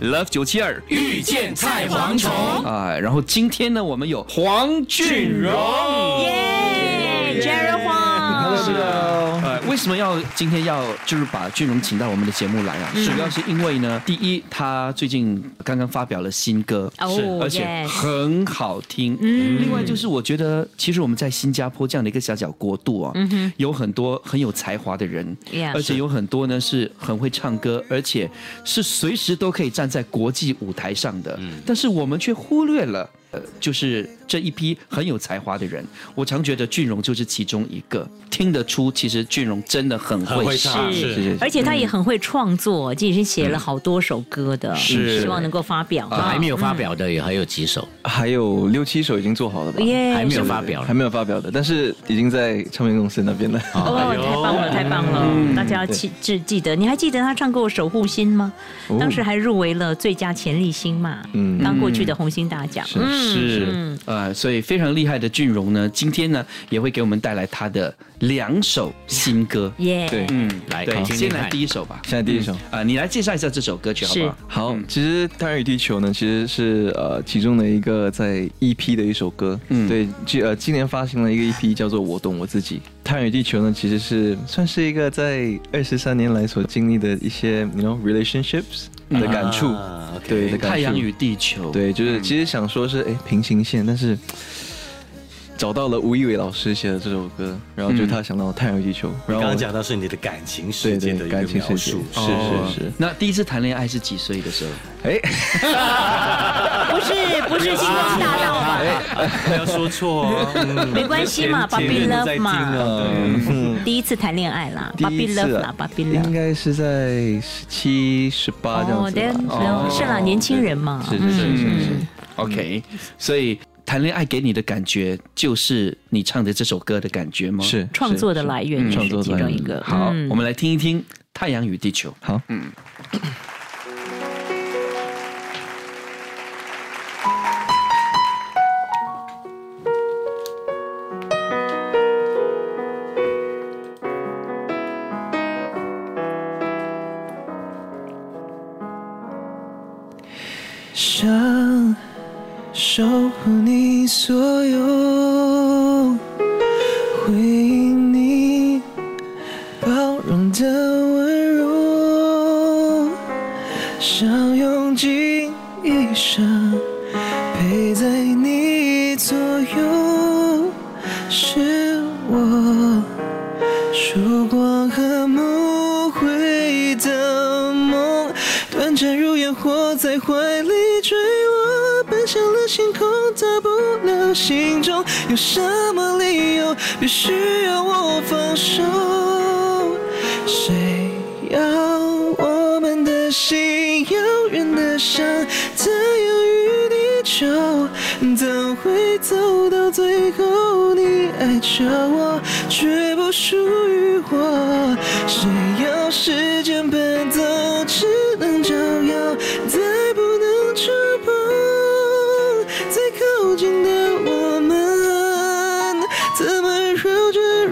Love 九七二。遇见蔡蝗虫，啊，然后今天呢，我们有黄俊荣，耶是的，呃，为什么要今天要就是把俊荣请到我们的节目来啊？主要是因为呢，第一，他最近刚刚发表了新歌，是而且很好听。嗯另外就是我觉得，其实我们在新加坡这样的一个小小国度啊，有很多很有才华的人而且有很多呢是很会唱歌，而且是随时都可以站在国际舞台上的。但是我们却忽略了。呃，就是这一批很有才华的人，我常觉得俊荣就是其中一个。听得出，其实俊荣真的很很会会唱，是是是而且他也很会创作，这已经写了好多首歌的，是。希望能够发表。啊还没有发表的也还有几首，还有六七首已经做好了吧？耶，还没有发表。还没有发表的，但是已经在唱片公司那边了。哦，太棒了，太棒了！大家要记记记得，你还记得他唱过《守护星》吗？哦。当时还入围了最佳潜力星嘛，嗯。刚过去的红星大奖。嗯是，呃，所以非常厉害的俊荣呢，今天呢也会给我们带来他的两首新歌。耶，对，嗯，来先来第一首吧。先来第一首。啊、你来介绍一下这首歌曲好不好？好，其实《太阳与地球》呢，其实是呃其中的一个在 EP 的一首歌。嗯对，今呃今年发行了一个 EP 叫做《我懂我自己》。《太阳与地球》呢，其实是算是一个在二十三年来所经历的一些，you know relationships 的感触。啊对。太阳与地球。对，就是其实想说是哎平行线，但是找到了吴亦伟老师写的这首歌，然后就他想到太阳与地球，然后刚刚讲到是你的感情世界的一个感情世界描述，是哦是是，那第一次谈恋爱是几岁的时候？哎 不是不是星光大道吧？不要说错 没关系嘛前 Puppy 前面都 Love 嘛第一次谈恋爱啦第一，Puppy Love 应。该是在十七十八这样哦，子对，吧。是啦，年轻人嘛。是是是是是。OK，所以谈恋爱给你的感觉就是你唱的这首歌的感觉吗？。是创作的来源也是创作的其中一个。好，嗯我们来听一听《太阳与地球》。好，嗯想守护你所有，回应你包容的温柔，想用尽一生陪在你左右，是我如果星空，到不了心中，有什么理由必须要我放手？谁要我们的心遥远的像太阳与地球，怎会走到最后，你爱着我，却不属于我。谁要时间奔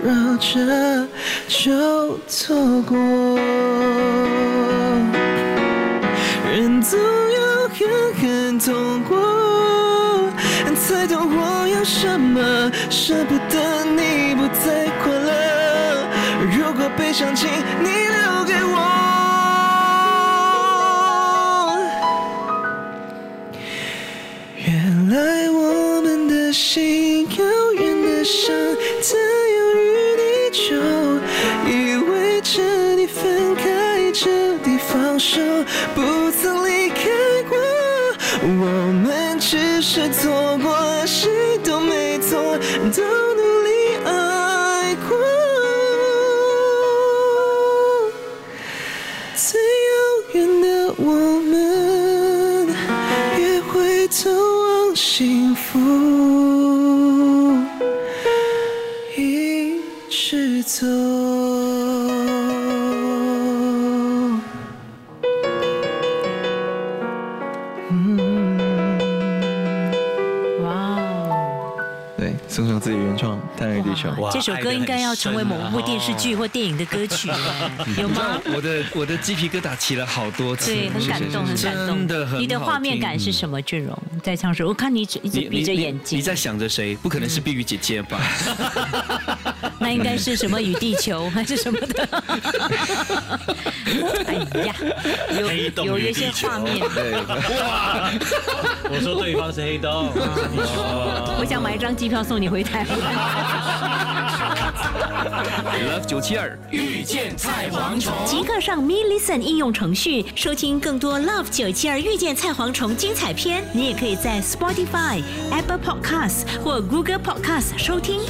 绕着就错过？人总要狠狠痛过，才懂我要什么，舍不得你不再快乐。如果悲伤，请你只是错过，谁都没错，都努力爱过。最遥远的我们，也回头望幸福，一直走。对，送上自己原创《探爱地球》。哇这首歌应该要成为某部电视剧或电影的歌曲，有吗？我的我的鸡皮疙瘩起了好多次，对，很感动，很感动。真的很。你的画面感是什么？俊荣在唱时，我看你一直一直闭着眼睛。你在想着谁？不可能是碧玉姐姐吧？那应该是什么与地球还是什么的？哎呀，有有一些画面。哇！我说对方是黑洞。我想买一张机票送你回台湾。Love 九七二遇见菜蝗虫，即刻上 Me Listen 应用程序收听更多 Love 九七二遇见菜蝗虫精彩片。你也可以在 Spotify、Apple Podcasts 或 Google Podcasts 收听。